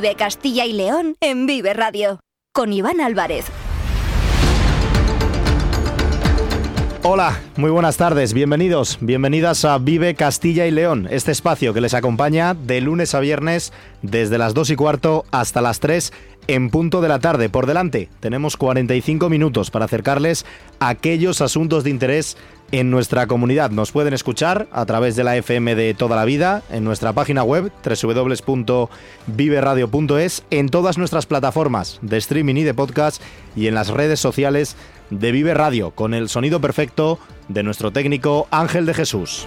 Vive Castilla y León en Vive Radio. Con Iván Álvarez. Hola, muy buenas tardes, bienvenidos, bienvenidas a Vive Castilla y León, este espacio que les acompaña de lunes a viernes desde las 2 y cuarto hasta las 3 en punto de la tarde. Por delante tenemos 45 minutos para acercarles aquellos asuntos de interés en nuestra comunidad. Nos pueden escuchar a través de la FM de toda la vida, en nuestra página web www.viveradio.es, en todas nuestras plataformas de streaming y de podcast y en las redes sociales de Vive Radio, con el sonido perfecto de nuestro técnico Ángel de Jesús.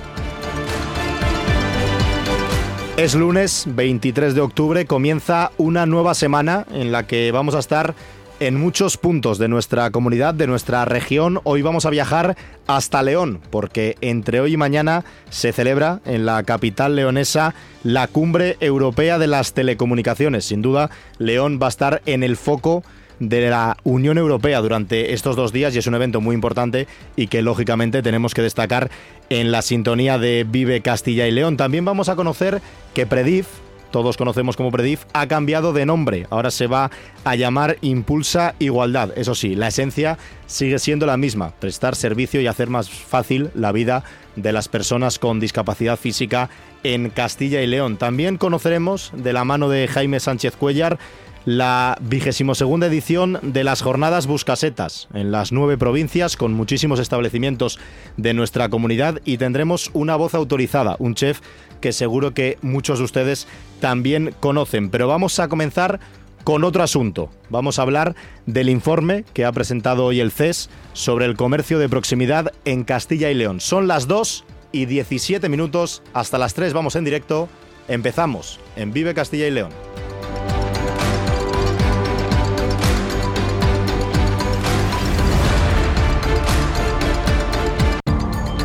Es lunes 23 de octubre, comienza una nueva semana en la que vamos a estar en muchos puntos de nuestra comunidad, de nuestra región. Hoy vamos a viajar hasta León, porque entre hoy y mañana se celebra en la capital leonesa la Cumbre Europea de las Telecomunicaciones. Sin duda, León va a estar en el foco de la Unión Europea durante estos dos días y es un evento muy importante y que lógicamente tenemos que destacar en la sintonía de Vive Castilla y León. También vamos a conocer que Predif, todos conocemos como Predif, ha cambiado de nombre. Ahora se va a llamar Impulsa Igualdad. Eso sí, la esencia sigue siendo la misma, prestar servicio y hacer más fácil la vida de las personas con discapacidad física en Castilla y León. También conoceremos de la mano de Jaime Sánchez Cuellar la vigésimo segunda edición de las jornadas Buscasetas en las nueve provincias con muchísimos establecimientos de nuestra comunidad y tendremos una voz autorizada, un chef que seguro que muchos de ustedes también conocen. Pero vamos a comenzar con otro asunto. Vamos a hablar del informe que ha presentado hoy el CES sobre el comercio de proximidad en Castilla y León. Son las 2 y 17 minutos, hasta las 3 vamos en directo. Empezamos en Vive Castilla y León.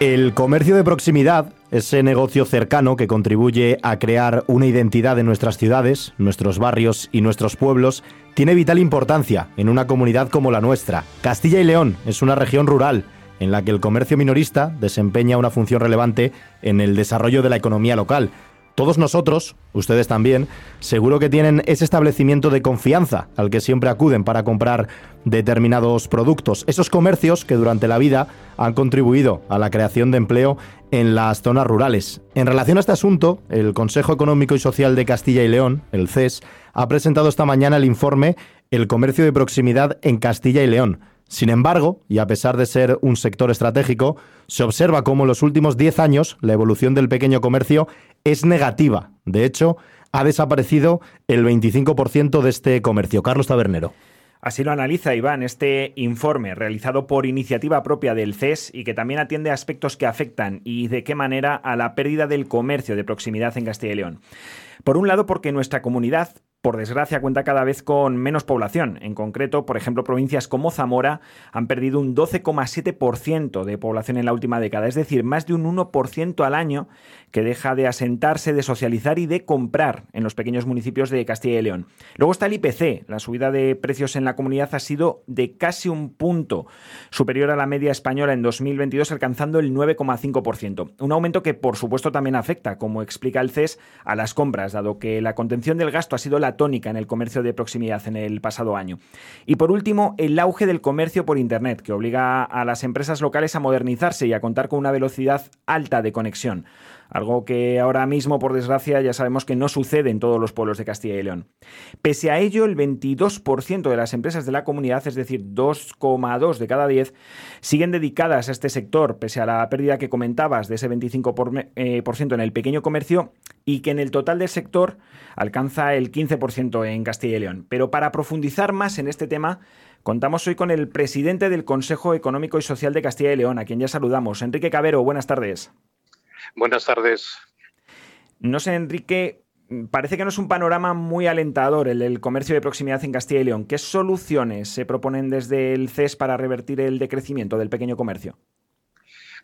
El comercio de proximidad, ese negocio cercano que contribuye a crear una identidad en nuestras ciudades, nuestros barrios y nuestros pueblos, tiene vital importancia en una comunidad como la nuestra. Castilla y León es una región rural en la que el comercio minorista desempeña una función relevante en el desarrollo de la economía local, todos nosotros, ustedes también, seguro que tienen ese establecimiento de confianza al que siempre acuden para comprar determinados productos. Esos comercios que durante la vida han contribuido a la creación de empleo en las zonas rurales. En relación a este asunto, el Consejo Económico y Social de Castilla y León, el CES, ha presentado esta mañana el informe El comercio de proximidad en Castilla y León. Sin embargo, y a pesar de ser un sector estratégico, se observa cómo en los últimos 10 años la evolución del pequeño comercio es negativa. De hecho, ha desaparecido el 25% de este comercio. Carlos Tabernero. Así lo analiza Iván este informe realizado por iniciativa propia del CES y que también atiende aspectos que afectan y de qué manera a la pérdida del comercio de proximidad en Castilla y León. Por un lado, porque nuestra comunidad por desgracia, cuenta cada vez con menos población. En concreto, por ejemplo, provincias como Zamora han perdido un 12,7% de población en la última década, es decir, más de un 1% al año que deja de asentarse, de socializar y de comprar en los pequeños municipios de Castilla y León. Luego está el IPC. La subida de precios en la comunidad ha sido de casi un punto superior a la media española en 2022, alcanzando el 9,5%. Un aumento que, por supuesto, también afecta, como explica el CES, a las compras, dado que la contención del gasto ha sido la tónica en el comercio de proximidad en el pasado año. Y por último, el auge del comercio por Internet, que obliga a las empresas locales a modernizarse y a contar con una velocidad alta de conexión algo que ahora mismo, por desgracia, ya sabemos que no sucede en todos los pueblos de Castilla y León. Pese a ello, el 22% de las empresas de la comunidad, es decir, 2,2 de cada 10, siguen dedicadas a este sector, pese a la pérdida que comentabas de ese 25% eh, en el pequeño comercio y que en el total del sector alcanza el 15% en Castilla y León. Pero para profundizar más en este tema, Contamos hoy con el presidente del Consejo Económico y Social de Castilla y León, a quien ya saludamos. Enrique Cabero, buenas tardes. Buenas tardes. No sé, Enrique, parece que no es un panorama muy alentador el del comercio de proximidad en Castilla y León. ¿Qué soluciones se proponen desde el CES para revertir el decrecimiento del pequeño comercio?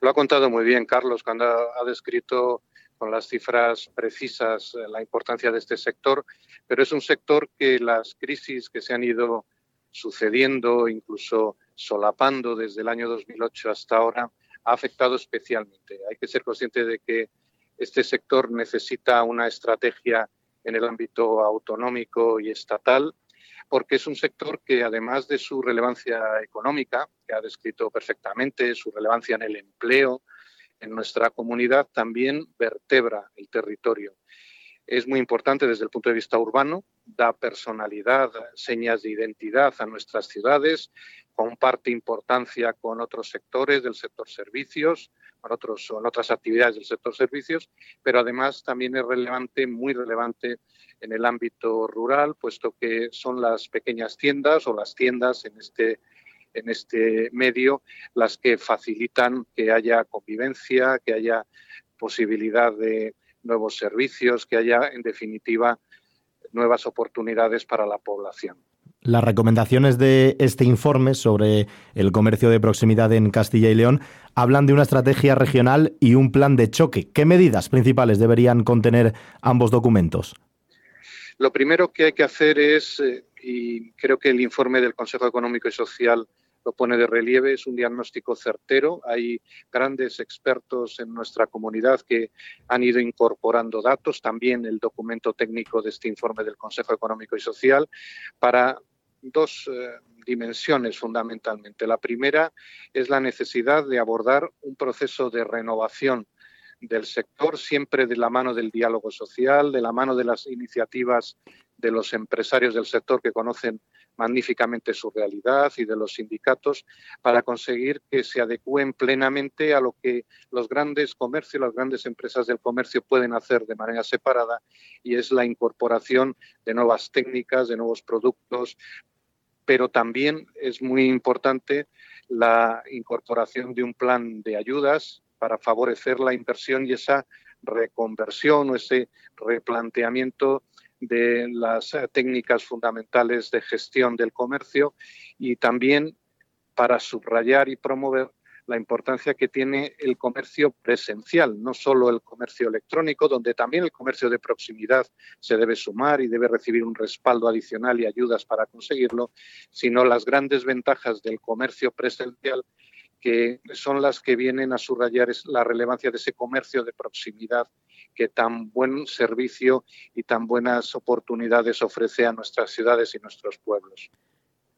Lo ha contado muy bien Carlos cuando ha descrito con las cifras precisas la importancia de este sector, pero es un sector que las crisis que se han ido sucediendo, incluso solapando desde el año 2008 hasta ahora, ha afectado especialmente. Hay que ser consciente de que este sector necesita una estrategia en el ámbito autonómico y estatal, porque es un sector que además de su relevancia económica, que ha descrito perfectamente, su relevancia en el empleo, en nuestra comunidad, también vertebra el territorio. Es muy importante desde el punto de vista urbano, da personalidad, señas de identidad a nuestras ciudades, comparte importancia con otros sectores del sector servicios, con, otros, con otras actividades del sector servicios, pero además también es relevante, muy relevante en el ámbito rural, puesto que son las pequeñas tiendas o las tiendas en este, en este medio las que facilitan que haya convivencia, que haya posibilidad de nuevos servicios, que haya, en definitiva, nuevas oportunidades para la población. Las recomendaciones de este informe sobre el comercio de proximidad en Castilla y León hablan de una estrategia regional y un plan de choque. ¿Qué medidas principales deberían contener ambos documentos? Lo primero que hay que hacer es, eh, y creo que el informe del Consejo Económico y Social lo pone de relieve, es un diagnóstico certero. Hay grandes expertos en nuestra comunidad que han ido incorporando datos, también el documento técnico de este informe del Consejo Económico y Social, para dos eh, dimensiones fundamentalmente. La primera es la necesidad de abordar un proceso de renovación del sector, siempre de la mano del diálogo social, de la mano de las iniciativas de los empresarios del sector que conocen magníficamente su realidad y de los sindicatos para conseguir que se adecúen plenamente a lo que los grandes comercios, las grandes empresas del comercio pueden hacer de manera separada y es la incorporación de nuevas técnicas, de nuevos productos, pero también es muy importante la incorporación de un plan de ayudas para favorecer la inversión y esa reconversión o ese replanteamiento de las técnicas fundamentales de gestión del comercio y también para subrayar y promover la importancia que tiene el comercio presencial, no solo el comercio electrónico, donde también el comercio de proximidad se debe sumar y debe recibir un respaldo adicional y ayudas para conseguirlo, sino las grandes ventajas del comercio presencial que son las que vienen a subrayar la relevancia de ese comercio de proximidad que tan buen servicio y tan buenas oportunidades ofrece a nuestras ciudades y nuestros pueblos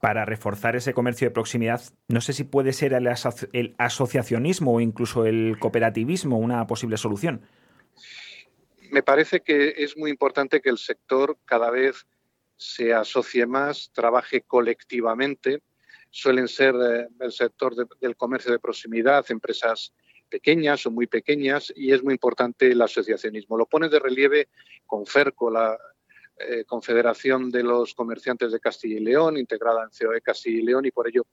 para reforzar ese comercio de proximidad, no sé si puede ser el, asociacionismo o incluso el cooperativismo una posible solución. Me parece que es muy importante que el sector cada vez se asocie más, trabaje colectivamente. Suelen ser eh, el sector del comercio de proximidad, empresas pequeñas o muy pequeñas, y es muy importante el asociacionismo. Lo pone de relieve con FERCO, la eh, Confederación de los Comerciantes de Castilla y León, integrada en COE Castilla y León y por ello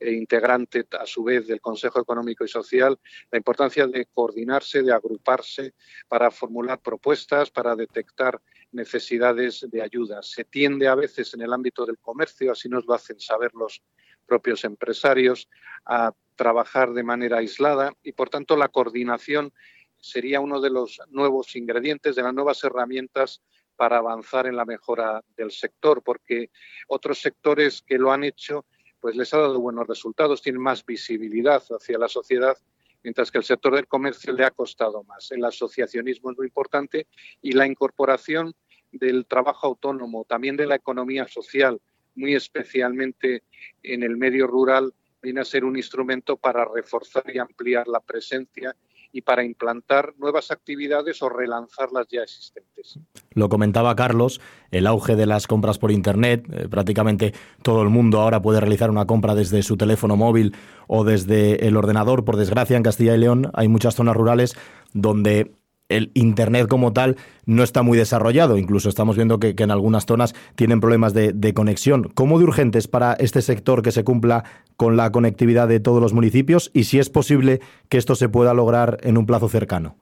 eh, integrante a su vez del Consejo Económico y Social, la importancia de coordinarse, de agruparse para formular propuestas, para detectar necesidades de ayuda. Se tiende a veces en el ámbito del comercio, así nos lo hacen saber los propios empresarios, a trabajar de manera aislada y por tanto la coordinación sería uno de los nuevos ingredientes, de las nuevas herramientas para avanzar en la mejora del sector, porque otros sectores que lo han hecho, pues les ha dado buenos resultados, tienen más visibilidad hacia la sociedad, mientras que el sector del comercio le ha costado más. El asociacionismo es muy importante y la incorporación del trabajo autónomo, también de la economía social, muy especialmente en el medio rural, viene a ser un instrumento para reforzar y ampliar la presencia y para implantar nuevas actividades o relanzar las ya existentes. Lo comentaba Carlos, el auge de las compras por Internet, eh, prácticamente todo el mundo ahora puede realizar una compra desde su teléfono móvil o desde el ordenador. Por desgracia, en Castilla y León hay muchas zonas rurales donde el Internet como tal no está muy desarrollado. Incluso estamos viendo que, en algunas zonas tienen problemas de, conexión. ¿Cómo de urgente es para este sector que se cumpla con la conectividad de todos los municipios y si es posible que esto se pueda lograr en un plazo cercano?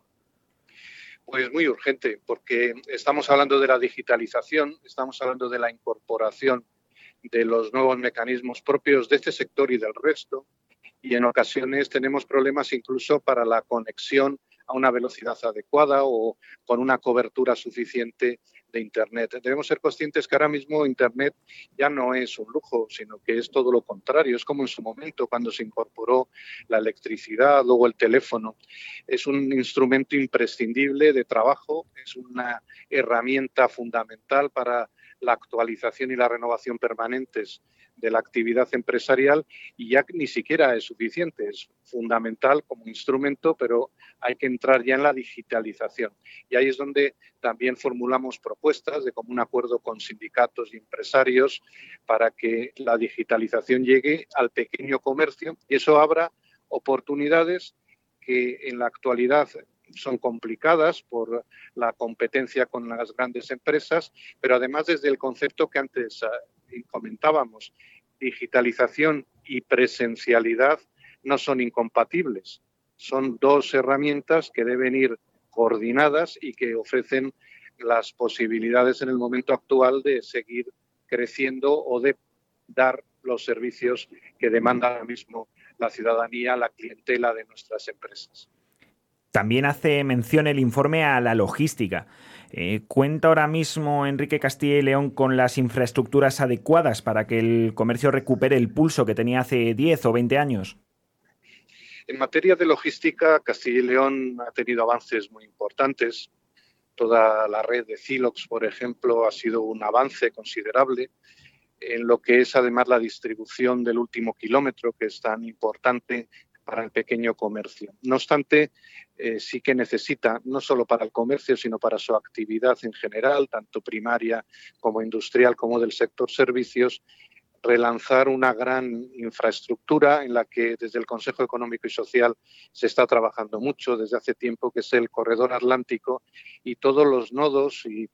Pues muy urgente, porque estamos hablando de la digitalización, estamos hablando de la incorporación de los nuevos mecanismos propios de este sector y del resto, y en ocasiones tenemos problemas incluso para la conexión a una velocidad adecuada o con una cobertura suficiente de Internet. Debemos ser conscientes que ahora mismo Internet ya no es un lujo, sino que es todo lo contrario. Es como en su momento cuando se incorporó la electricidad, luego el teléfono. Es un instrumento imprescindible de trabajo, es una herramienta fundamental para la actualización y la renovación permanentes de la actividad empresarial y ya ni siquiera es suficiente, es fundamental como instrumento, pero hay que entrar ya en la digitalización. Y ahí es donde también formulamos propuestas de común acuerdo con sindicatos y empresarios para que la digitalización llegue al pequeño comercio y eso abra oportunidades que en la actualidad son complicadas por la competencia con las grandes empresas, pero además desde el concepto que antes comentábamos, digitalización y presencialidad no son incompatibles. Son dos herramientas que deben ir coordinadas y que ofrecen las posibilidades en el momento actual de seguir creciendo o de dar los servicios que demanda ahora mismo la ciudadanía, la clientela de nuestras empresas. También hace mención el informe a la logística. Eh, ¿Cuenta ahora mismo Enrique Castilla y León con las infraestructuras adecuadas para que el comercio recupere el pulso que tenía hace 10 o 20 años? En materia de logística, Castilla y León ha tenido avances muy importantes. Toda la red de Cilox, por ejemplo, ha sido un avance considerable en lo que es además la distribución del último kilómetro, que es tan importante para el pequeño comercio. No obstante, eh, sí que necesita, no solo para el comercio, sino para su actividad en general, tanto primaria como industrial, como del sector servicios, relanzar una gran infraestructura en la que desde el Consejo Económico y Social se está trabajando mucho desde hace tiempo, que es el corredor atlántico y todos los nodos y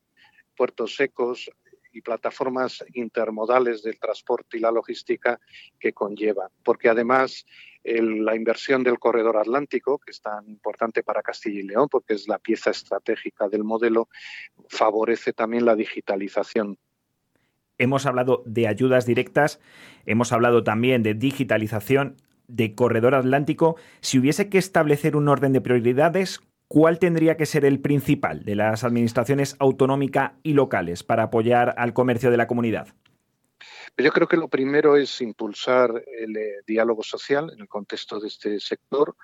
puertos secos y plataformas intermodales del transporte y la logística que conlleva. Porque además la inversión del corredor atlántico, que es tan importante para Castilla y León, porque es la pieza estratégica del modelo, favorece también la digitalización. Hemos hablado de ayudas directas, hemos hablado también de digitalización, de corredor atlántico. Si hubiese que establecer un orden de prioridades, ¿cuál tendría que ser el principal de las administraciones autonómicas y locales para apoyar al comercio de la comunidad? Yo creo que lo primero es impulsar el eh, diálogo social en el contexto de este sector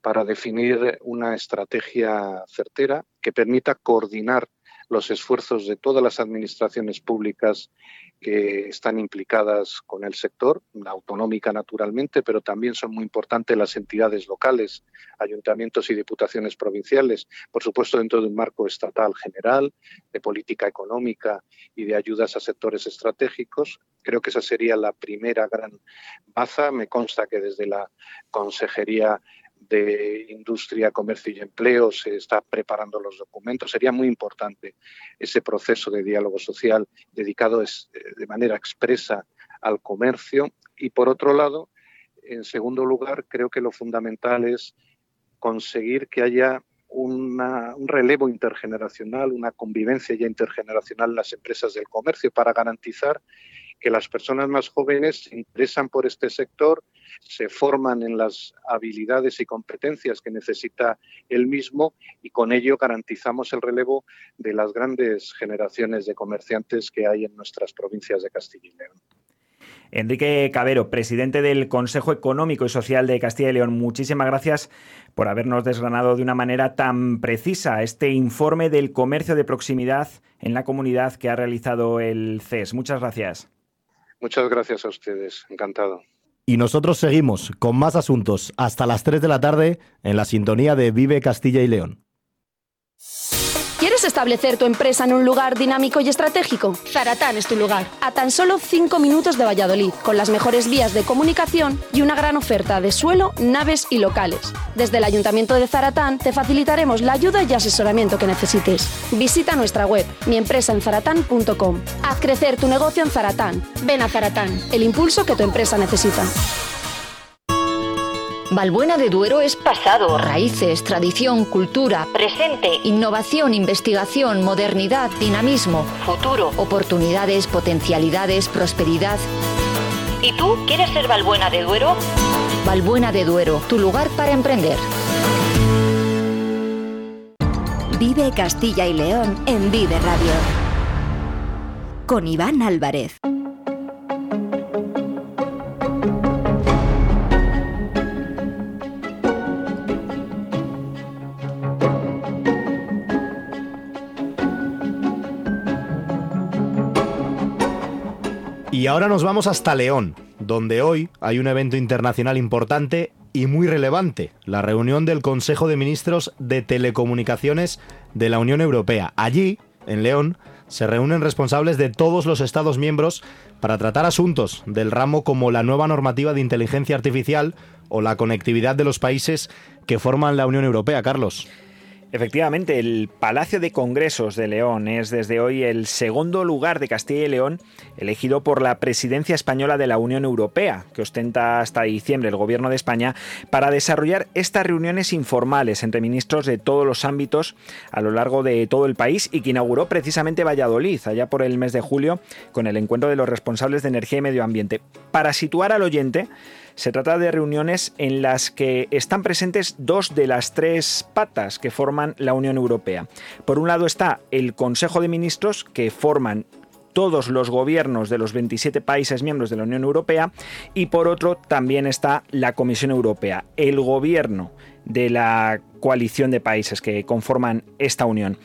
para definir una estrategia certera que permita coordinar los esfuerzos de todas las administraciones públicas que están implicadas con el sector, la autonómica naturalmente, pero también son muy importantes las entidades locales, ayuntamientos y diputaciones provinciales, por supuesto dentro de un marco estatal general, de política económica y de ayudas a sectores estratégicos. Creo que esa sería la primera gran baza. Me consta que desde la Consejería de Industria, Comercio y Empleo se está preparando los documentos. Sería muy importante ese proceso de diálogo social dedicado eh, de manera expresa al comercio. Y por otro lado, en segundo lugar, creo que lo fundamental es conseguir que haya un relevo intergeneracional, una convivencia ya intergeneracional en las empresas del comercio para garantizar que las personas más jóvenes se interesan por este sector, se forman en las habilidades y competencias que necesita el mismo y con ello garantizamos el relevo de las grandes generaciones de comerciantes que hay en nuestras provincias de Castilla y León. Enrique Cabero, presidente del Consejo Económico y Social de Castilla y León, muchísimas gracias por habernos desgranado de una manera tan precisa este informe del comercio de proximidad en la comunidad que ha realizado el CES. Muchas gracias. Muchas gracias a ustedes, encantado. Y nosotros seguimos con más asuntos hasta las 3 de la tarde en la sintonía de Vive Castilla y León. ¿Quieres establecer tu empresa en un lugar dinámico y estratégico? Zaratán es tu lugar. A tan solo 5 minutos de Valladolid, con las mejores vías de comunicación y una gran oferta de suelo, naves y locales. Desde el Ayuntamiento de Zaratán te facilitaremos la ayuda y asesoramiento que necesites. Visita nuestra web, miempresaenzaratán.com. Haz crecer tu negocio en Zaratán. Ven a Zaratán, el impulso que tu empresa necesita. Valbuena de Duero es pasado, raíces, tradición, cultura, presente, innovación, investigación, modernidad, dinamismo, futuro, oportunidades, potencialidades, prosperidad. ¿Y tú quieres ser Valbuena de Duero? Valbuena de Duero, tu lugar para emprender. Vive Castilla y León en Vive Radio. Con Iván Álvarez. Y ahora nos vamos hasta León, donde hoy hay un evento internacional importante y muy relevante, la reunión del Consejo de Ministros de Telecomunicaciones de la Unión Europea. Allí, en León, se reúnen responsables de todos los Estados miembros para tratar asuntos del ramo como la nueva normativa de inteligencia artificial o la conectividad de los países que forman la Unión Europea. Carlos. Efectivamente, el Palacio de Congresos de León es desde hoy el segundo lugar de Castilla y León elegido por la presidencia española de la Unión Europea, que ostenta hasta diciembre el Gobierno de España, para desarrollar estas reuniones informales entre ministros de todos los ámbitos a lo largo de todo el país y que inauguró precisamente Valladolid, allá por el mes de julio, con el encuentro de los responsables de energía y medio ambiente. Para situar al oyente, se trata de reuniones en las que están presentes dos de las tres patas que forman la Unión Europea. Por un lado está el Consejo de Ministros, que forman todos los gobiernos de los 27 países miembros de la Unión Europea y por otro también está la Comisión Europea, el gobierno de la coalición de países que conforman esta unión.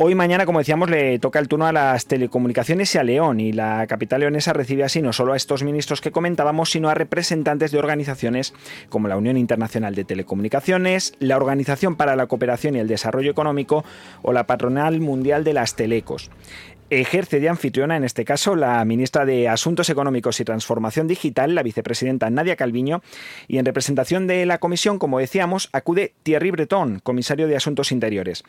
Hoy mañana, como decíamos, le toca el turno a las telecomunicaciones y a León, y la capital leonesa recibe así no solo a estos ministros que comentábamos, sino a representantes de organizaciones como la Unión Internacional de Telecomunicaciones, la Organización para la Cooperación y el Desarrollo Económico o la Patronal Mundial de las Telecos. Ejerce de anfitriona, en este caso, la ministra de Asuntos Económicos y Transformación Digital, la vicepresidenta Nadia Calviño, y en representación de la comisión, como decíamos, acude Thierry Breton, comisario de Asuntos Interiores.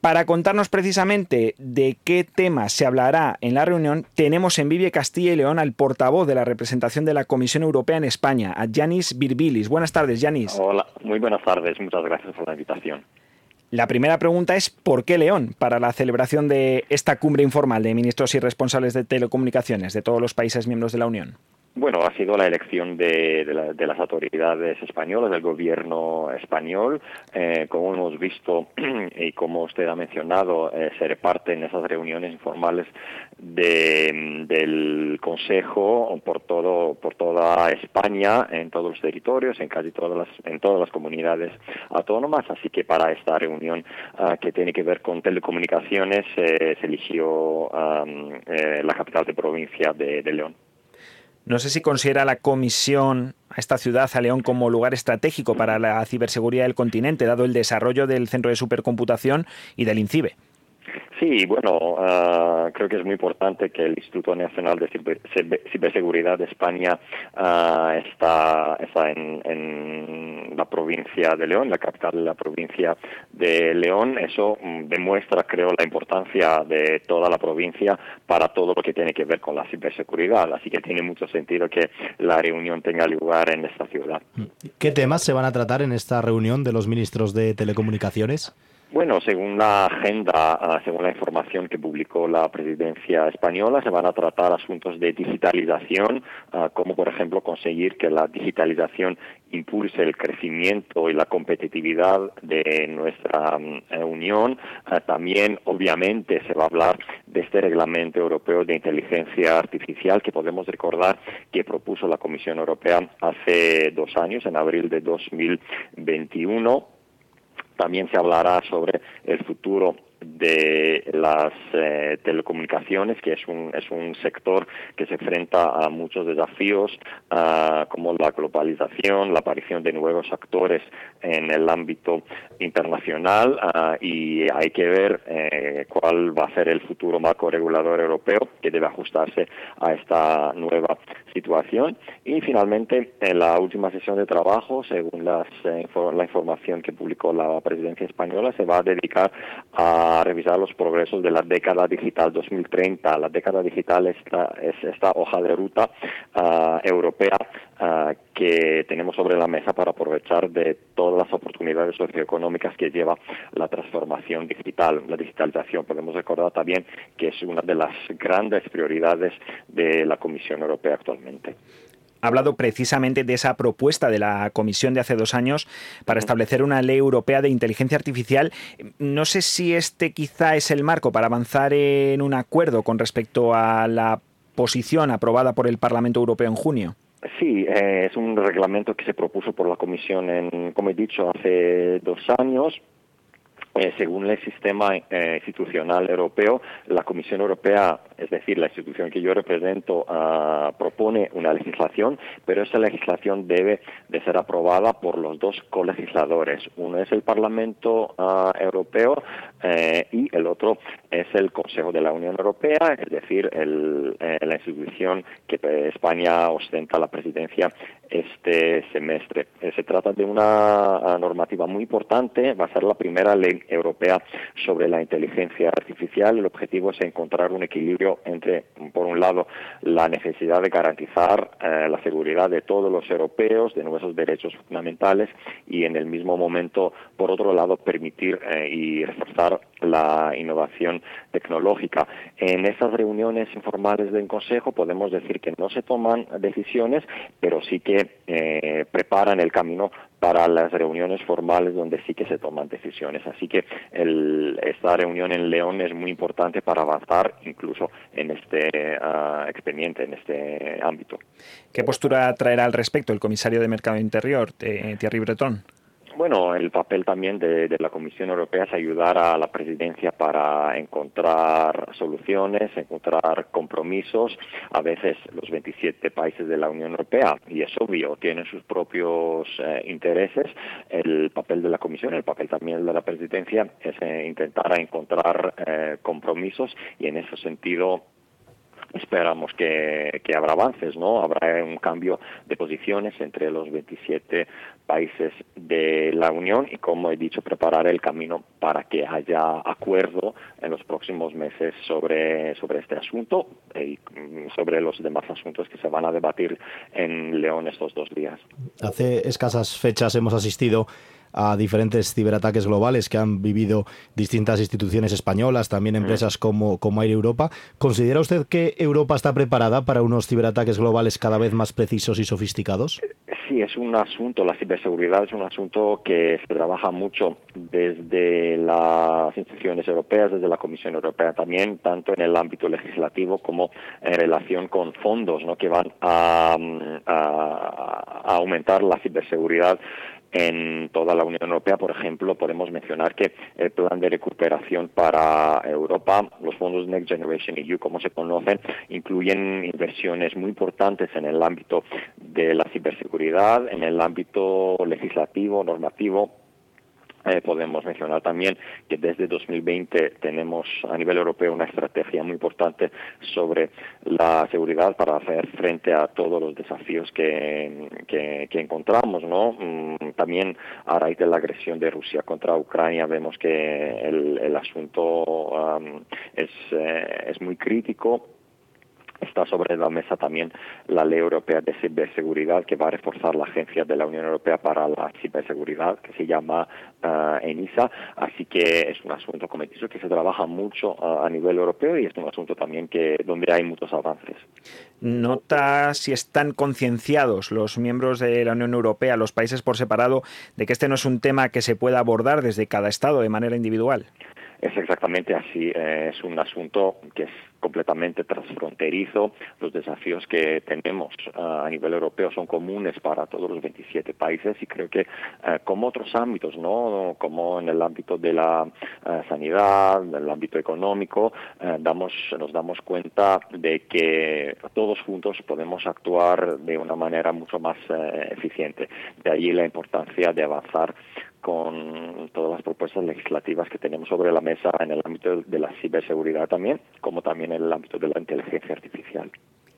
Para contarnos precisamente de qué temas se hablará en la reunión, tenemos en Vive Castilla y León al portavoz de la representación de la Comisión Europea en España, a Yanis Birbilis. Buenas tardes, Yanis. Hola, muy buenas tardes. Muchas gracias por la invitación. La primera pregunta es ¿por qué León para la celebración de esta cumbre informal de ministros y responsables de telecomunicaciones de todos los países miembros de la Unión? Bueno, ha sido la elección de, las autoridades españolas, del gobierno español. Eh, como hemos visto y como usted ha mencionado, eh, ser parte en esas reuniones informales del Consejo por todo por toda España, en todos los territorios, en casi todas las en todas las comunidades autónomas. Así que para esta reunión ah, que tiene que ver con telecomunicaciones eh, se eligió la capital de provincia de León. No sé si considera la Comisión a esta ciudad, a León, como lugar estratégico para la ciberseguridad del continente, dado el desarrollo del centro de supercomputación y del INCIBE. Sí, bueno, ah, creo que es muy importante que el Instituto Nacional de Ciberseguridad de España ah, está, está en, la provincia de León, la capital de la provincia de León. Eso demuestra, creo, la importancia de toda la provincia para todo lo que tiene que ver con la ciberseguridad. Así que tiene mucho sentido que la reunión tenga lugar en esta ciudad. ¿Qué temas se van a tratar en esta reunión de los ministros de telecomunicaciones? Bueno, según la agenda, ah, según la información que publicó la presidencia española, se van a tratar asuntos de digitalización, ah, como por ejemplo conseguir que la digitalización impulse el crecimiento y la competitividad de nuestra mm, eh, Unión. Ah, también, obviamente, se va a hablar de este reglamento europeo de inteligencia artificial que podemos recordar que propuso la Comisión Europea hace dos años, en abril de 2021 también se hablará sobre el futuro de las eh, telecomunicaciones, que es un, es un sector que se enfrenta a muchos desafíos, ah, como la globalización, la aparición de nuevos actores en el ámbito internacional, ah, y hay que ver eh, cuál va a ser el futuro marco regulador europeo que debe ajustarse a esta nueva situación. Y finalmente, en la última sesión de trabajo, según las, eh, la información que publicó la presidencia española, se va a dedicar a revisar los progresos de la década digital 2030. La década digital esta, es esta hoja de ruta ah, europea ah, que tenemos sobre la mesa para aprovechar de todas las oportunidades socioeconómicas que lleva la transformación digital, la digitalización. Podemos recordar también que es una de las grandes prioridades de la Comisión Europea actualmente. Ha hablado precisamente de esa propuesta de la Comisión de hace dos años para establecer una ley europea de inteligencia artificial. No sé si este quizá es el marco para avanzar en un acuerdo con respecto a la posición aprobada por el Parlamento Europeo en junio. Sí, eh, es un reglamento que se propuso por la Comisión, en, como he dicho, hace dos años eh, según el sistema eh, institucional europeo, la Comisión Europea, es decir, la institución que yo represento, ah, propone una legislación, pero esa legislación debe de ser aprobada por los dos colegisladores. Uno es el Parlamento ah, Europeo eh, y el otro es el Consejo de la Unión Europea, es decir, la institución que España ostenta la presidencia este semestre. se trata de una normativa muy importante, va a ser la primera ley Europea sobre la inteligencia artificial. El objetivo es encontrar un equilibrio entre, por un lado, la necesidad de garantizar eh, la seguridad de todos los europeos, de nuestros derechos fundamentales, y en el mismo momento, por otro lado, permitir eh, y reforzar la innovación tecnológica. En esas reuniones informales del Consejo podemos decir que no se toman decisiones, pero sí que eh, preparan el camino para las reuniones formales donde sí que se toman decisiones. Así que esta reunión en León es muy importante para avanzar incluso en este ah, expediente, en este ámbito. ¿Qué postura traerá al respecto el comisario de Mercado Interior, eh, Thierry Breton? Bueno, el papel también de, la Comisión Europea es ayudar a la presidencia para encontrar soluciones, encontrar compromisos. A veces los 27 países de la Unión Europea, y es obvio, tienen sus propios eh, intereses. El papel de la Comisión, el papel también de la presidencia es eh, intentar encontrar eh, compromisos y en ese sentido esperamos que, habrá avances, ¿no? Habrá un cambio de posiciones entre los 27 países de la Unión y, como he dicho, preparar el camino para que haya acuerdo en los próximos meses sobre, sobre este asunto y sobre los demás asuntos que se van a debatir en León estos dos días. Hace escasas fechas hemos asistido a diferentes ciberataques globales que han vivido distintas instituciones españolas, también mm. empresas como, como Air Europa. ¿Considera usted que Europa está preparada para unos ciberataques globales cada vez más precisos y sofisticados? Sí, es un asunto, la ciberseguridad es un asunto que se trabaja mucho desde las instituciones europeas, desde la Comisión Europea también, tanto en el ámbito legislativo como en relación con fondos ¿no? que van a aumentar la ciberseguridad en toda la Unión Europea. Por ejemplo, podemos mencionar que el plan de recuperación para Europa, los fondos Next Generation EU, como se conocen, incluyen inversiones muy importantes en el ámbito de la ciberseguridad, en el ámbito legislativo, normativo, eh, podemos mencionar también que desde 2020 tenemos a nivel europeo una estrategia muy importante sobre la seguridad para hacer frente a todos los desafíos que, encontramos. ¿no? Mm, también a raíz de la agresión de Rusia contra Ucrania vemos que el, el asunto eh, es muy crítico Está sobre la mesa también la Ley Europea de Ciberseguridad que va a reforzar la Agencia de la Unión Europea para la Ciberseguridad que se llama uh, ENISA. Así que es un asunto, como he dicho, que se trabaja mucho uh, a nivel europeo y es un asunto también que donde hay muchos avances. ¿Nota si están concienciados los miembros de la Unión Europea, los países por separado, de que este no es un tema que se pueda abordar desde cada Estado de manera individual? Es exactamente así. Eh, es un asunto que es completamente transfronterizo. Los desafíos que tenemos ah, a nivel europeo son comunes para todos los 27 países y creo que, eh, como otros ámbitos, no, como en el ámbito de la eh, sanidad, en el ámbito económico, damos, nos damos cuenta de que todos juntos podemos actuar de una manera mucho más eficiente. De ahí la importancia de avanzar con todas las propuestas legislativas que tenemos sobre la mesa en el ámbito de la ciberseguridad también, como también en el ámbito de la inteligencia artificial.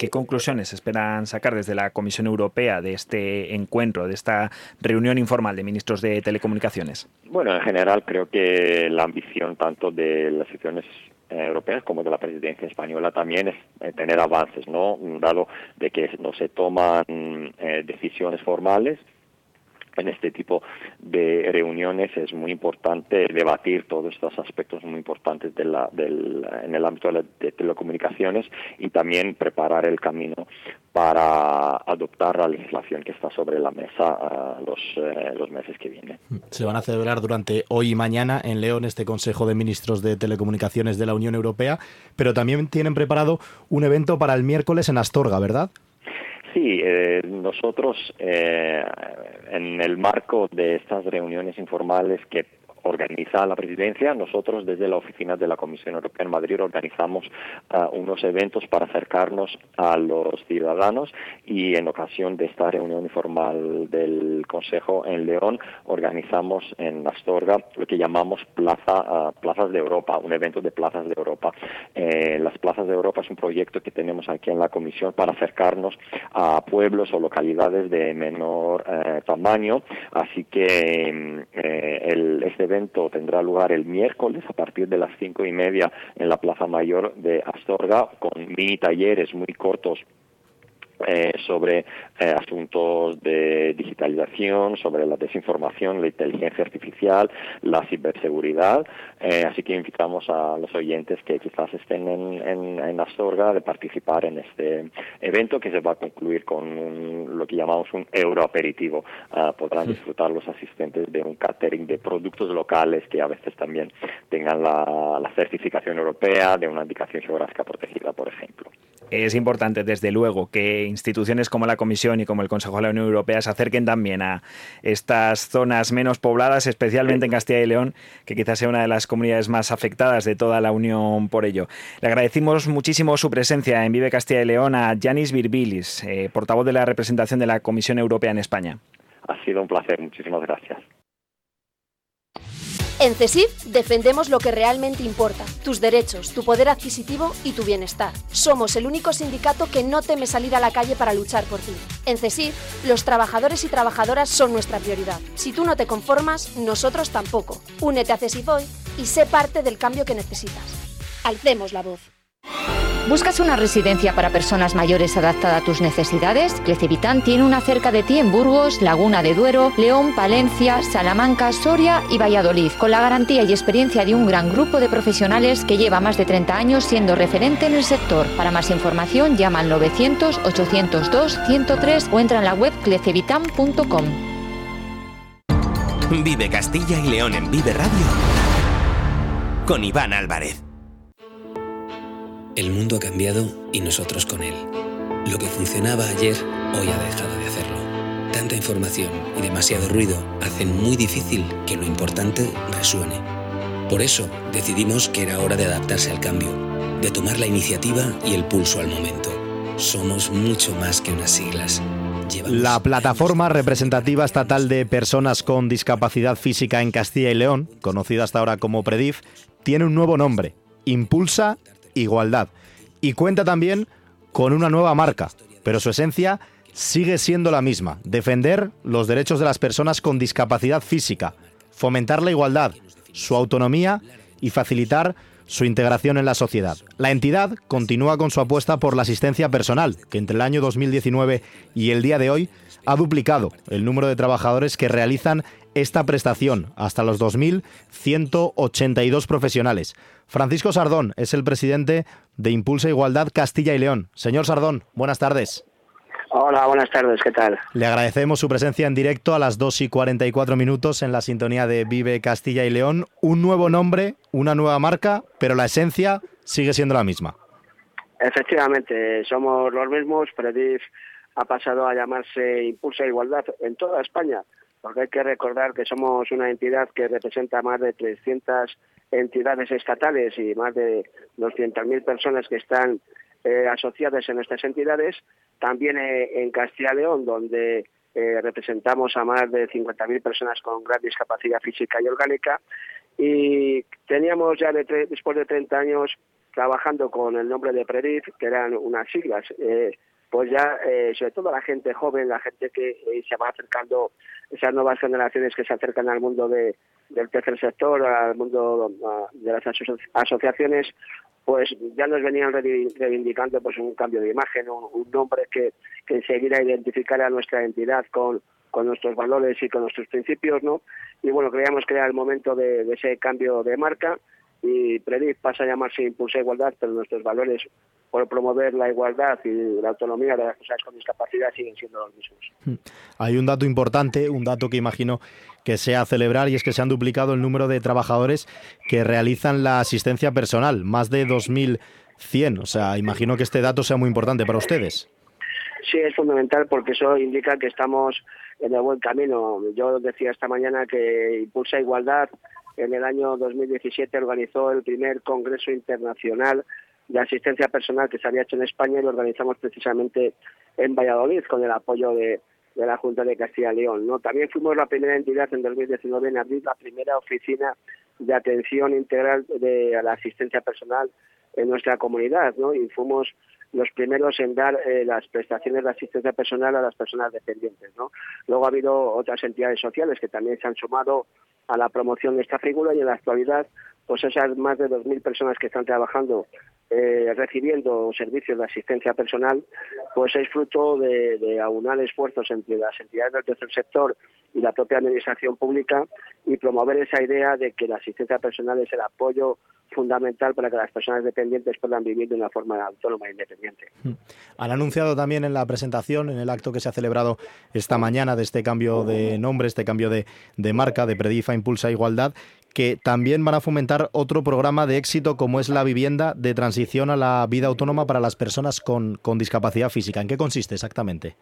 ¿Qué conclusiones esperan sacar desde la Comisión Europea de este encuentro, de esta reunión informal de ministros de telecomunicaciones? Bueno, en general creo que la ambición tanto de las instituciones eh, europeas como de la presidencia española también es eh, tener avances, ¿no? Dado de que no se toman eh, decisiones formales, en este tipo de reuniones es muy importante debatir todos estos aspectos muy importantes de la, del, en el ámbito de, telecomunicaciones y también preparar el camino para adoptar la legislación que está sobre la mesa uh, los, uh, los meses que vienen. Se van a celebrar durante hoy y mañana en León este Consejo de Ministros de Telecomunicaciones de la Unión Europea, pero también tienen preparado un evento para el miércoles en Astorga, ¿verdad? Sí, eh, nosotros eh, en el marco de estas reuniones informales que organiza la presidencia. Nosotros desde la oficina de la Comisión Europea en Madrid organizamos uh, unos eventos para acercarnos a los ciudadanos y en ocasión de esta reunión informal del Consejo en León organizamos en Astorga lo que llamamos plaza, uh, plazas de Europa, un evento de plazas de Europa. Eh, las plazas de Europa es un proyecto que tenemos aquí en la Comisión para acercarnos a pueblos o localidades de menor eh, tamaño, así que eh, el, este evento tendrá lugar el miércoles a partir de las cinco y media en la Plaza Mayor de Astorga con mini talleres muy cortos eh, sobre eh, asuntos de digitalización, sobre la desinformación, la inteligencia artificial, la ciberseguridad. Eh, así que invitamos a los oyentes que quizás estén en, en, en, Astorga de participar en este evento que se va a concluir con un, lo que llamamos un euroaperitivo. Uh, podrán disfrutar los asistentes de un catering de productos locales que a veces también tengan la, la certificación europea de una indicación geográfica protegida, por ejemplo. Es importante, desde luego, que instituciones como la Comisión y como el Consejo de la Unión Europea se acerquen también a estas zonas menos pobladas, especialmente en Castilla y León, que quizás sea una de las comunidades más afectadas de toda la Unión por ello. Le agradecimos muchísimo su presencia en Vive Castilla y León a Yanis Virbilis, eh, portavoz de la representación de la Comisión Europea en España. Ha sido un placer, muchísimas gracias. En CESIF defendemos lo que realmente importa, tus derechos, tu poder adquisitivo y tu bienestar. Somos el único sindicato que no teme salir a la calle para luchar por ti. En CESIF, los trabajadores y trabajadoras son nuestra prioridad. Si tú no te conformas, nosotros tampoco. Únete a CESIF hoy y sé parte del cambio que necesitas. Alcemos la voz. ¿Buscas una residencia para personas mayores adaptada a tus necesidades? Clecevitán tiene una cerca de ti en Burgos, Laguna de Duero, León, Palencia, Salamanca, Soria y Valladolid, con la garantía y experiencia de un gran grupo de profesionales que lleva más de 30 años siendo referente en el sector. Para más información llama al 900 802 103 o entra en la web clecevitan.com. Vive Castilla y León en Vive Radio con Iván Álvarez. El mundo ha cambiado y nosotros con él. Lo que funcionaba ayer hoy ha dejado de hacerlo. Tanta información y demasiado ruido hacen muy difícil que lo importante resuene. Por eso decidimos que era hora de adaptarse al cambio, de tomar la iniciativa y el pulso al momento. Somos mucho más que unas siglas. La plataforma representativa estatal de personas con discapacidad física en Castilla y León, conocida hasta ahora como PREDIF, tiene un nuevo nombre, Impulsa igualdad. Y cuenta también con una nueva marca, pero su esencia sigue siendo la misma, defender los derechos de las personas con discapacidad física, fomentar la igualdad, su autonomía y facilitar su integración en la sociedad. La entidad continúa con su apuesta por la asistencia personal, que entre el año 2019 y el día de hoy ha duplicado el número de trabajadores que realizan esta prestación, hasta los 2.182 profesionales. Francisco Sardón es el presidente de Impulsa Igualdad Castilla y León. Señor Sardón, buenas tardes. Hola, buenas tardes, ¿qué tal? Le agradecemos su presencia en directo a las 2 y 44 minutos en la sintonía de Vive Castilla y León. Un nuevo nombre, una nueva marca, pero la esencia sigue siendo la misma. Efectivamente, somos los mismos. Predif ha pasado a llamarse Impulsa Igualdad en toda España, porque hay que recordar que somos una entidad que representa más de 300 entidades estatales y más de 200.000 personas que están eh, asociadas en estas entidades, también eh, en Castilla y León, donde eh, representamos a más de 50.000 personas con gran discapacidad física y orgánica, y teníamos ya de después de 30 años trabajando con el nombre de PREDIF, que eran unas siglas, pues ya, sobre todo la gente joven, la gente que se va acercando, esas nuevas generaciones que se acercan al mundo de, del tercer sector, al mundo de las asociaciones, pues ya nos venían reivindicando pues un cambio de imagen, un, nombre que, que enseguida identificara nuestra entidad con, con nuestros valores y con nuestros principios, ¿no? Y bueno, creíamos que era el momento de, ese cambio de marca y Predif pasa a llamarse Impulsa Igualdad, pero nuestros valores por promover la igualdad y la autonomía de las personas con discapacidad siguen siendo los mismos. Hmm. Hay un dato importante, un dato que imagino que sea celebrar y es que se han duplicado el número de trabajadores que realizan la asistencia personal, más de 2.100. O sea, imagino que este dato sea muy importante para ustedes. Sí, es fundamental porque eso indica que estamos en el buen camino. Yo decía esta mañana que Impulsa Igualdad en el año 2017 organizó el primer Congreso Internacional de Asistencia Personal que se había hecho en España y lo organizamos precisamente en Valladolid con el apoyo de, la Junta de Castilla y León. ¿no? También fuimos la primera entidad en 2019 en abrir la primera oficina de atención integral de la asistencia personal en nuestra comunidad, ¿no? Y fuimos los primeros en dar eh, las prestaciones de asistencia personal a las personas dependientes. ¿no? Luego ha habido otras entidades sociales que también se han sumado a la promoción de esta figura y en la actualidad pues esas más de 2.000 personas que están trabajando eh, recibiendo servicios de asistencia personal, pues es fruto de, aunar esfuerzos entre las entidades del tercer sector y la propia administración pública y promover esa idea de que la asistencia personal es el apoyo fundamental para que las personas dependientes puedan vivir de una forma autónoma e independiente. Hmm. Han anunciado también en la presentación, en el acto que se ha celebrado esta mañana de este cambio de nombre, este cambio de, marca de Predifa Impulsa Igualdad, que también van a fomentar otro programa de éxito como es la vivienda de transición a la vida autónoma para las personas con, discapacidad física. ¿En qué consiste exactamente?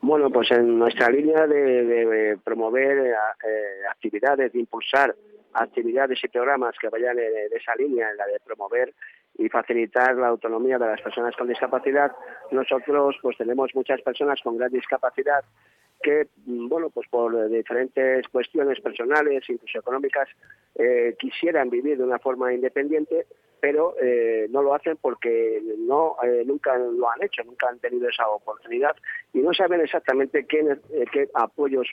Bueno, pues en nuestra línea de, promover eh, eh, actividades, de impulsar actividades y programas que vayan en, esa línea, en la de promover y facilitar la autonomía de las personas con discapacidad. Nosotros pues tenemos muchas personas con gran discapacidad que, mm, bueno, pues por diferentes cuestiones personales, incluso económicas, eh, quisieran vivir de una forma independiente, pero eh, no lo hacen porque no eh, nunca lo han hecho, nunca han tenido esa oportunidad y no saben exactamente qué, qué apoyos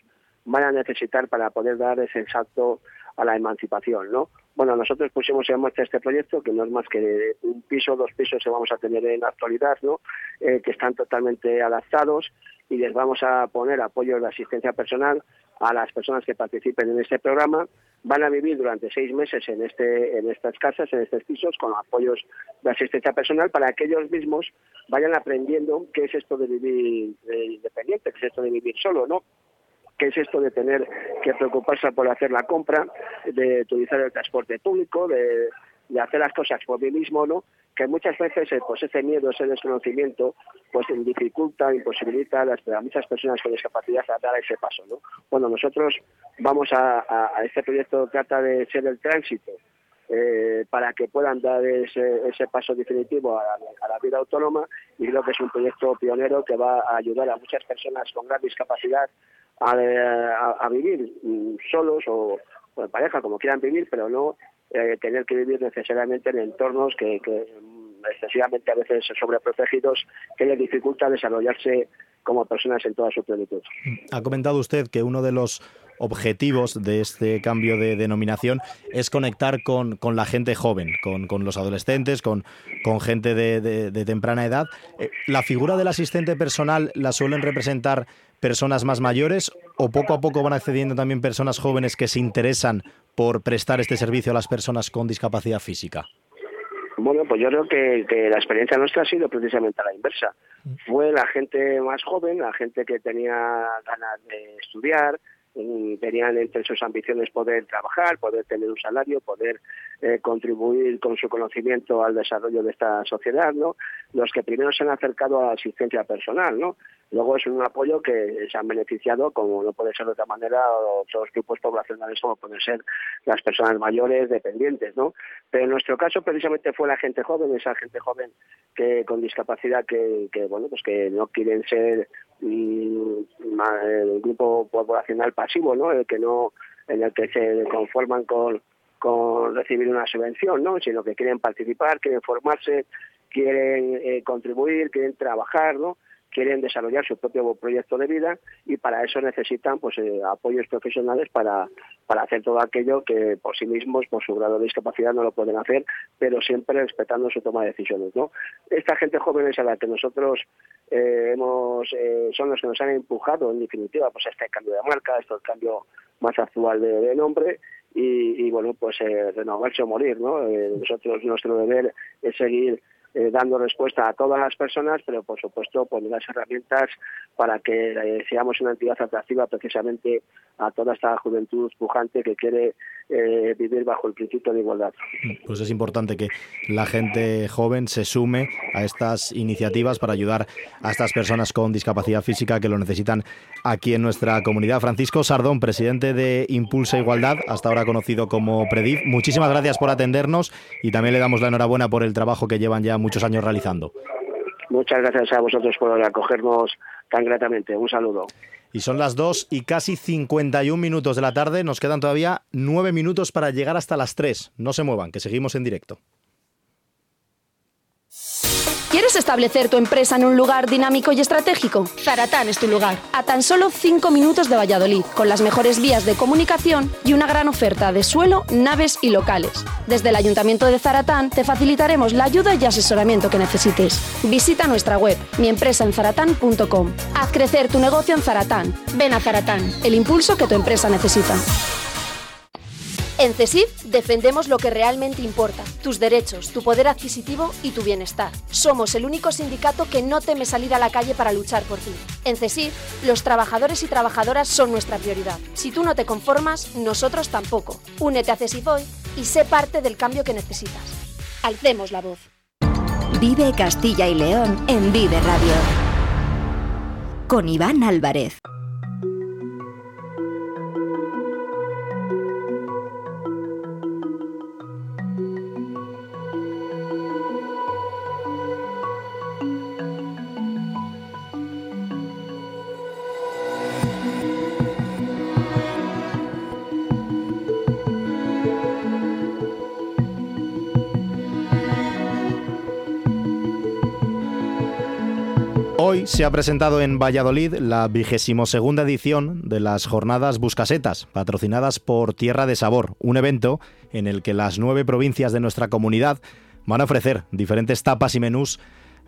van a necesitar para poder dar ese salto a la emancipación, ¿no? Bueno, nosotros pusimos en marcha este proyecto, que no es más que un piso, dos pisos que vamos a tener en la actualidad, ¿no? Eh, que están totalmente adaptados y les vamos a poner apoyo de asistencia personal a las personas que participen en este programa. Van a vivir durante seis meses en, este, en estas casas, en estos pisos, con apoyos de asistencia personal para que ellos mismos vayan aprendiendo qué es esto de vivir independiente, qué es esto de vivir solo, ¿no? Qué es esto de tener que preocuparse por hacer la compra, de utilizar el transporte público, de, hacer las cosas por mí mismo, ¿no? Que muchas veces eh, pues ese miedo, ese desconocimiento, pues dificulta, imposibilita a, las, muchas personas con discapacidad a dar ese paso, ¿no? Bueno, nosotros vamos a, este proyecto trata de ser el tránsito eh, para que puedan dar ese, ese paso definitivo a a la, vida autónoma y creo que es un proyecto pionero que va a ayudar a muchas personas con gran discapacidad a, vivir mm, solos o, en pareja, como quieran vivir, pero no eh, tener que vivir necesariamente en entornos que, mm, excesivamente a veces sobreprotegidos que les dificulta desarrollarse como personas en toda su plenitud. Ha comentado usted que uno de los objetivos de este cambio de denominación es conectar con, con la gente joven, con, con los adolescentes, con, con gente de, de, temprana edad. Eh, ¿La figura del asistente personal la suelen representar personas más mayores o poco a poco van accediendo también personas jóvenes que se interesan por prestar este servicio a las personas con discapacidad física? Bueno, pues yo creo que, la experiencia nuestra ha sido precisamente a la inversa. Mm. Fue la gente más joven, la gente que tenía ganas de estudiar, tenían entre sus ambiciones poder trabajar, poder tener un salario, poder eh, contribuir con su conocimiento al desarrollo de esta sociedad, ¿no? Los que primero se han acercado a la asistencia personal, ¿no? Luego es un apoyo que se han beneficiado, como no puede ser de otra manera, otros grupos poblacionales como pueden ser las personas mayores, dependientes, ¿no? Pero en nuestro caso precisamente fue la gente joven, esa gente joven que con discapacidad que, bueno, pues que no quieren ser mm, el grupo poblacional pasivo, ¿no? El que no, en el que se conforman con, con recibir una subvención, ¿no? Sino que quieren participar, quieren formarse, quieren eh, contribuir, quieren trabajar, ¿no? quieren desarrollar su propio proyecto de vida y para eso necesitan pues eh, apoyos profesionales para, para hacer todo aquello que por sí mismos, por su grado de discapacidad, no lo pueden hacer, pero siempre respetando su toma de decisiones. ¿no? Esta gente joven es a la que nosotros eh, hemos, eh, son los que nos han empujado, en definitiva, pues a este cambio de marca, este cambio más actual de, nombre y, bueno, pues eh, renovarse o morir, ¿no? nosotros, nuestro deber es seguir eh, dando respuesta a todas las personas, pero por supuesto poner las herramientas para que eh, seamos una entidad atractiva precisamente a toda esta juventud pujante que quiere eh, vivir bajo el principio de igualdad. Pues es importante que la gente joven se sume a estas iniciativas para ayudar a estas personas con discapacidad física que lo necesitan aquí en nuestra comunidad. Francisco Sardón, presidente de Impulsa Igualdad, hasta ahora conocido como Prediv, muchísimas gracias por atendernos y también le damos la enhorabuena por el trabajo que llevan ya muchos años realizando. Muchas gracias a vosotros por acogernos tan gratamente. Un saludo. Y son las 2 y casi 51 minutos de la tarde. Nos quedan todavía 9 minutos para llegar hasta las 3. No se muevan, que seguimos en directo. ¿Quieres establecer tu empresa en un lugar dinámico y estratégico? Zaratán es tu lugar. A tan solo 5 minutos de Valladolid, con las mejores vías de comunicación y una gran oferta de suelo, naves y locales. Desde el Ayuntamiento de Zaratán te facilitaremos la ayuda y asesoramiento que necesites. Visita nuestra web, miempresaenzaratán.com. Haz crecer tu negocio en Zaratán. Ven a Zaratán, el impulso que tu empresa necesita. En CESIF defendemos lo que realmente importa, tus derechos, tu poder adquisitivo y tu bienestar. Somos el único sindicato que no teme salir a la calle para luchar por ti. En CESIF, los trabajadores y trabajadoras son nuestra prioridad. Si tú no te conformas, nosotros tampoco. Únete a CESIF hoy y sé parte del cambio que necesitas. Alcemos la voz. Vive Castilla y León en Vive Radio. Con Iván Álvarez. Hoy se ha presentado en Valladolid la vigésimo segunda edición de las Jornadas Buscasetas, patrocinadas por Tierra de Sabor, un evento en el que las nueve provincias de nuestra comunidad van a ofrecer diferentes tapas y menús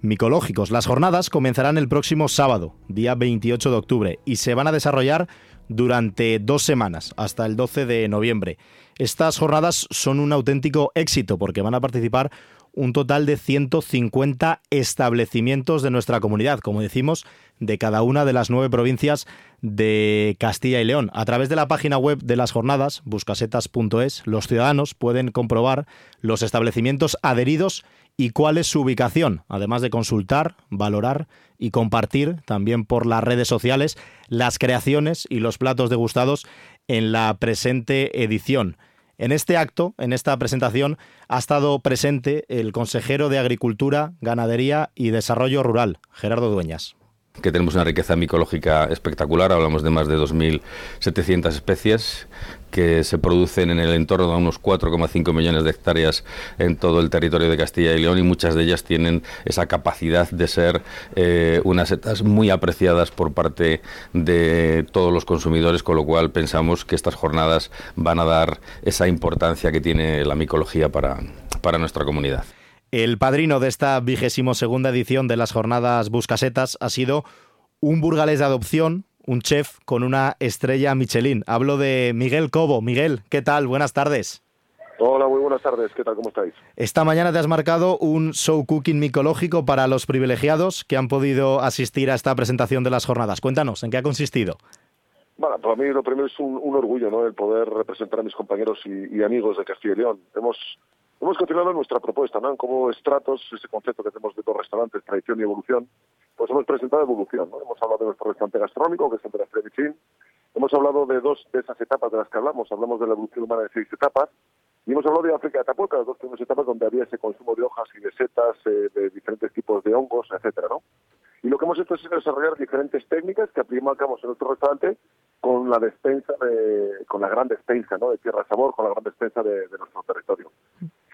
micológicos. Las jornadas comenzarán el próximo sábado, día 28 de octubre, y se van a desarrollar durante dos semanas, hasta el 12 de noviembre. Estas jornadas son un auténtico éxito porque van a participar un total de 150 establecimientos de nuestra comunidad, como decimos, de cada una de las nueve provincias de Castilla y León. A través de la página web de las jornadas, buscasetas.es, los ciudadanos pueden comprobar los establecimientos adheridos y cuál es su ubicación, además de consultar, valorar y compartir también por las redes sociales las creaciones y los platos degustados en la presente edición. En este acto, en esta presentación, ha estado presente el consejero de Agricultura, Ganadería y Desarrollo Rural, Gerardo Dueñas que tenemos una riqueza micológica espectacular, hablamos de más de 2.700 especies que se producen en el entorno de unos 4,5 millones de hectáreas en todo el territorio de Castilla y León y muchas de ellas tienen esa capacidad de ser eh, unas setas muy apreciadas por parte de todos los consumidores, con lo cual pensamos que estas jornadas van a dar esa importancia que tiene la micología para, para nuestra comunidad. El padrino de esta vigésimo segunda edición de las jornadas Buscasetas ha sido un burgalés de adopción, un chef con una estrella Michelin. Hablo de Miguel Cobo. Miguel, ¿qué tal? Buenas tardes. Hola, muy buenas tardes. ¿Qué tal? ¿Cómo estáis? Esta mañana te has marcado un show cooking micológico para los privilegiados que han podido asistir a esta presentación de las jornadas. Cuéntanos, ¿en qué ha consistido? Bueno, para mí lo primero es un, orgullo, ¿no? El poder representar a mis compañeros y, y amigos de Castilla y León. Hemos Hemos continuado nuestra propuesta, ¿no? Como estratos, ese concepto que tenemos de dos restaurantes, tradición y evolución, pues hemos presentado evolución, ¿no? Hemos hablado de nuestro restaurante gastronómico, que es el de la Hemos hablado de dos de esas etapas de las que hablamos. Hablamos de la evolución humana de seis etapas. Y hemos hablado de África de Tapuca, las dos primeras etapas donde había ese consumo de hojas y de setas, eh, de diferentes tipos de hongos, etcétera, ¿no? Y lo que hemos hecho es desarrollar diferentes técnicas que aplicamos en nuestro restaurante con la despensa de, con la gran despensa, ¿no? De tierra sabor, con la gran despensa de, de nuestro territorio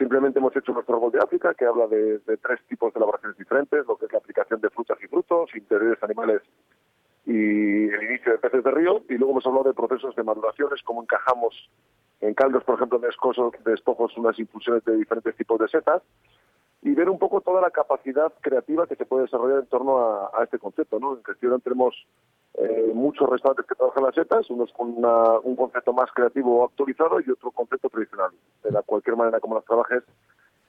Simplemente hemos hecho nuestro árbol de África, que habla de, tres tipos de elaboraciones diferentes, lo que es la aplicación de frutas y frutos, interiores animales y el inicio de peces de río. Y luego hemos hablado de procesos de maduraciones, cómo encajamos en caldos, por ejemplo, de, escosos, de espojos, unas infusiones de diferentes tipos de setas y ver un poco toda la capacidad creativa que se puede desarrollar en torno a, este concepto. ¿no? En Gestión tenemos eh, muchos restaurantes que trabajan las setas, unos con un concepto más creativo actualizado y otro concepto tradicional. De cualquier manera como las trabajes,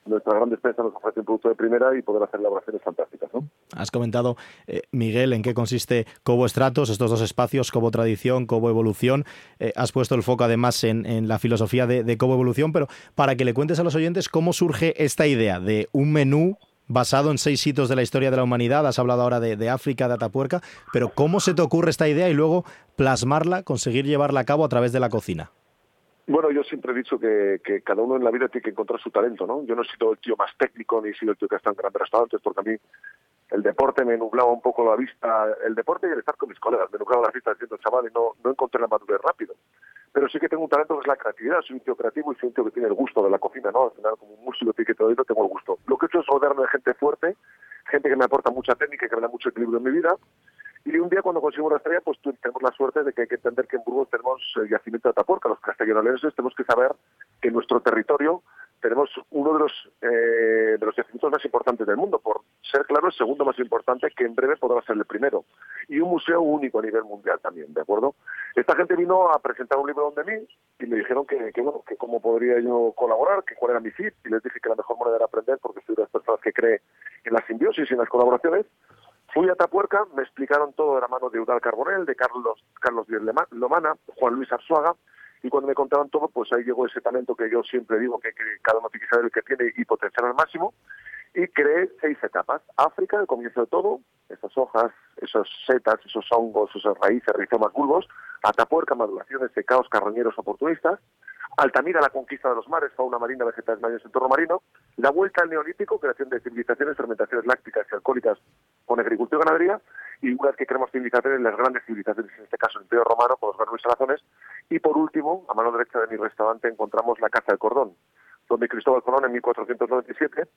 nuestra gran despensa nos ofrece un producto de primera y poder hacer elaboraciones fantásticas. Has comentado, eh, Miguel, en qué consiste Cobo Estratos, estos dos espacios, Cobo Tradición, Cobo Evolución. Eh, has puesto el foco además en, la filosofía de, de, Cobo Evolución, pero para que le cuentes a los oyentes cómo surge esta idea de un menú basado en seis hitos de la historia de la humanidad. Has hablado ahora de, de África, de Atapuerca, pero ¿cómo se te ocurre esta idea y luego plasmarla, conseguir llevarla a cabo a través de la cocina? Bueno, yo siempre he dicho que, cada uno en la vida tiene que encontrar su talento, ¿no? Yo no he sido el tío más técnico ni he sido el tío que está en grandes restaurantes, porque a mí el deporte me nublaba un poco la vista, el deporte y el estar con mis colegas, me nublaba la vista siendo chaval y no, no encontré la madurez rápido. Pero sí que tengo un talento que es la creatividad, soy un tío creativo y soy un tío que tiene el gusto de la cocina, ¿no? Al final, como un músico oído, tengo el gusto. Lo que he hecho es rodearme de gente fuerte, gente que me aporta mucha técnica y que me da mucho equilibrio en mi vida, y un día cuando conseguimos la estrella, pues tenemos la suerte de que hay que entender que en Burgos tenemos el yacimiento de Atapuerca. Los castellanolenses tenemos que saber que en nuestro territorio tenemos uno de los, eh, de los yacimientos más importantes del mundo, por ser claro el segundo más importante, que en breve podrá ser el primero. Y un museo único a nivel mundial también, ¿de acuerdo? Esta gente vino a presentar un libro donde mí y me dijeron que, que, bueno, que cómo podría yo colaborar, que cuál era mi fit, y les dije que la mejor manera era aprender, porque soy de las personas que cree en la simbiosis y en las colaboraciones, Fui a Tapuerca, me explicaron todo de la mano de Udal Carbonel, de Carlos, Carlos Lomana, Juan Luis Arzuaga, y cuando me contaron todo, pues ahí llegó ese talento que yo siempre digo que, cada uno tiene el que tiene y potenciar al máximo, y creé seis etapas. África, el comienzo de todo, esas hojas, esos setas, esos hongos, esas raíces, rizomas, bulbos, Atapuerca, maduraciones, secados, carroñeros oportunistas, Altamira, la conquista de los mares, fauna marina, vegetales marinos, entorno marino, la vuelta al neolítico, creación de civilizaciones, fermentaciones lácticas y alcohólicas con agricultura y ganadería, y una vez que creamos civilizaciones, las grandes civilizaciones, en este caso el Imperio Romano, con los grandes instalaciones, y por último, a mano derecha de mi restaurante, encontramos la Casa del Cordón, donde Cristóbal Colón en 1497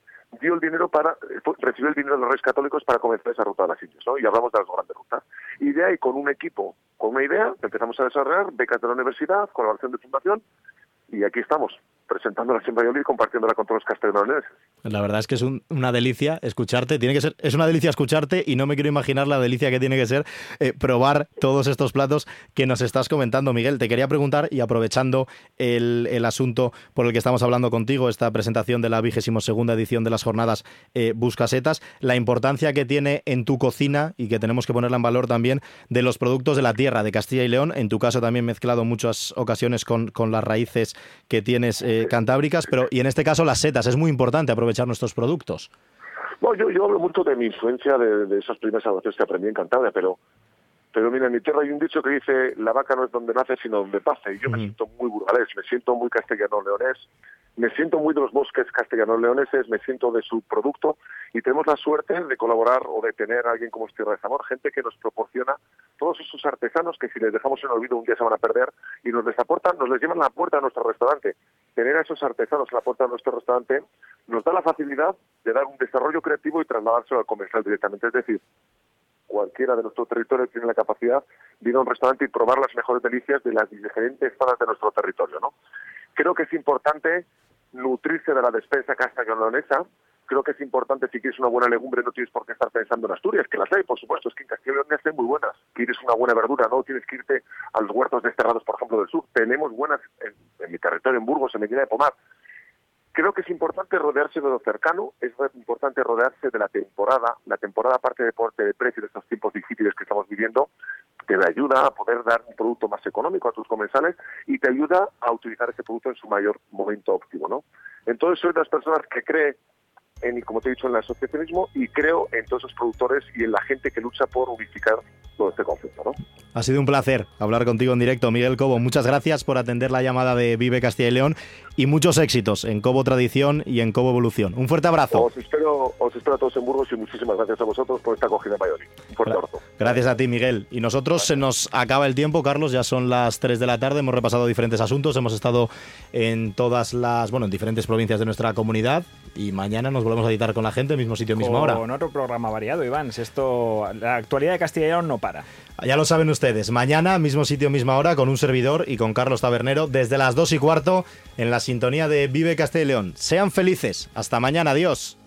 dio el dinero para, eh, recibió el dinero de los reyes católicos para comenzar esa ruta de las Indias, ¿no? Y hablamos de las grandes rutas. Y de ahí, con un equipo, con una idea, empezamos a desarrollar becas de la universidad, colaboración de fundación, y aquí estamos, presentándola siempre y compartiéndola con todos los castellanos. La verdad es que es una delicia escucharte, tiene que ser, es una delicia escucharte y no me quiero imaginar la delicia que tiene que ser eh, probar todos estos platos que nos estás comentando, Miguel. Te quería preguntar, y aprovechando el, asunto por el que estamos hablando contigo, esta presentación de la vigésimo segunda edición de las jornadas eh, Buscasetas, la importancia que tiene en tu cocina y que tenemos que ponerla en valor también de los productos de la tierra, de Castilla y León, en tu caso también mezclado muchas ocasiones con, con las raíces que tienes eh, cantábricas, pero y en este caso las setas, es muy importante aprovechar nuestros productos. Bueno, yo, hablo mucho de mi influencia de, esas primeras adaptaciones que aprendí en Cantabria, pero pero mira, en mi tierra hay un dicho que dice la vaca no es donde nace, sino donde pase. Y yo me siento muy burgalés, me siento muy castellano-leonés, me siento muy de los bosques castellanos-leoneses, me siento de su producto y tenemos la suerte de colaborar o de tener a alguien como Tierra de Zamor, gente que nos proporciona todos esos artesanos que si les dejamos en olvido un día se van a perder y nos les aportan, nos les llevan a la puerta de nuestro restaurante. Tener a esos artesanos a la puerta de nuestro restaurante nos da la facilidad de dar un desarrollo creativo y trasladárselo al comercial directamente. Es decir, cualquiera de nuestro territorio tiene la capacidad de ir a un restaurante y probar las mejores delicias de las diferentes zonas de nuestro territorio. ¿no? Creo que es importante nutrirse de la despensa castellonesa. Creo que es importante, si quieres una buena legumbre, no tienes por qué estar pensando en Asturias, que las hay, por supuesto, es que en Castilla y hay muy buenas. Quieres una buena verdura, no tienes que irte a los huertos desterrados, por ejemplo, del sur. Tenemos buenas en, en mi territorio, en Burgos, en Medina de Pomar. Creo que es importante rodearse de lo cercano, es importante rodearse de la temporada. La temporada, aparte de, de precio de estos tiempos difíciles que estamos viviendo, te ayuda a poder dar un producto más económico a tus comensales y te ayuda a utilizar ese producto en su mayor momento óptimo, ¿no? Entonces soy de las personas que cree en, como te he dicho, en el asociacionismo y creo en todos esos productores y en la gente que lucha por unificar todo este concepto, ¿no? Ha sido un placer hablar contigo en directo, Miguel Cobo. Muchas gracias por atender la llamada de Vive Castilla y León y muchos éxitos en Cobo Tradición y en Cobo Evolución. Un fuerte abrazo. Os espero, os espero a todos en Burgos y muchísimas gracias a vosotros por esta acogida en fuerte abrazo. Gracias a ti, Miguel. Y nosotros se nos acaba el tiempo, Carlos, ya son las 3 de la tarde, hemos repasado diferentes asuntos, hemos estado en todas las, bueno, en diferentes provincias de nuestra comunidad y mañana nos volvemos a editar con la gente, mismo sitio, misma hora. Con otro programa variado, Iván. Si esto, la actualidad de Castilla y León no para. Ya lo saben ustedes, mañana, mismo sitio, misma hora, con un servidor y con Carlos Tabernero, desde las 2 y cuarto, en la sintonía de Vive Castilla y León. Sean felices. Hasta mañana, adiós.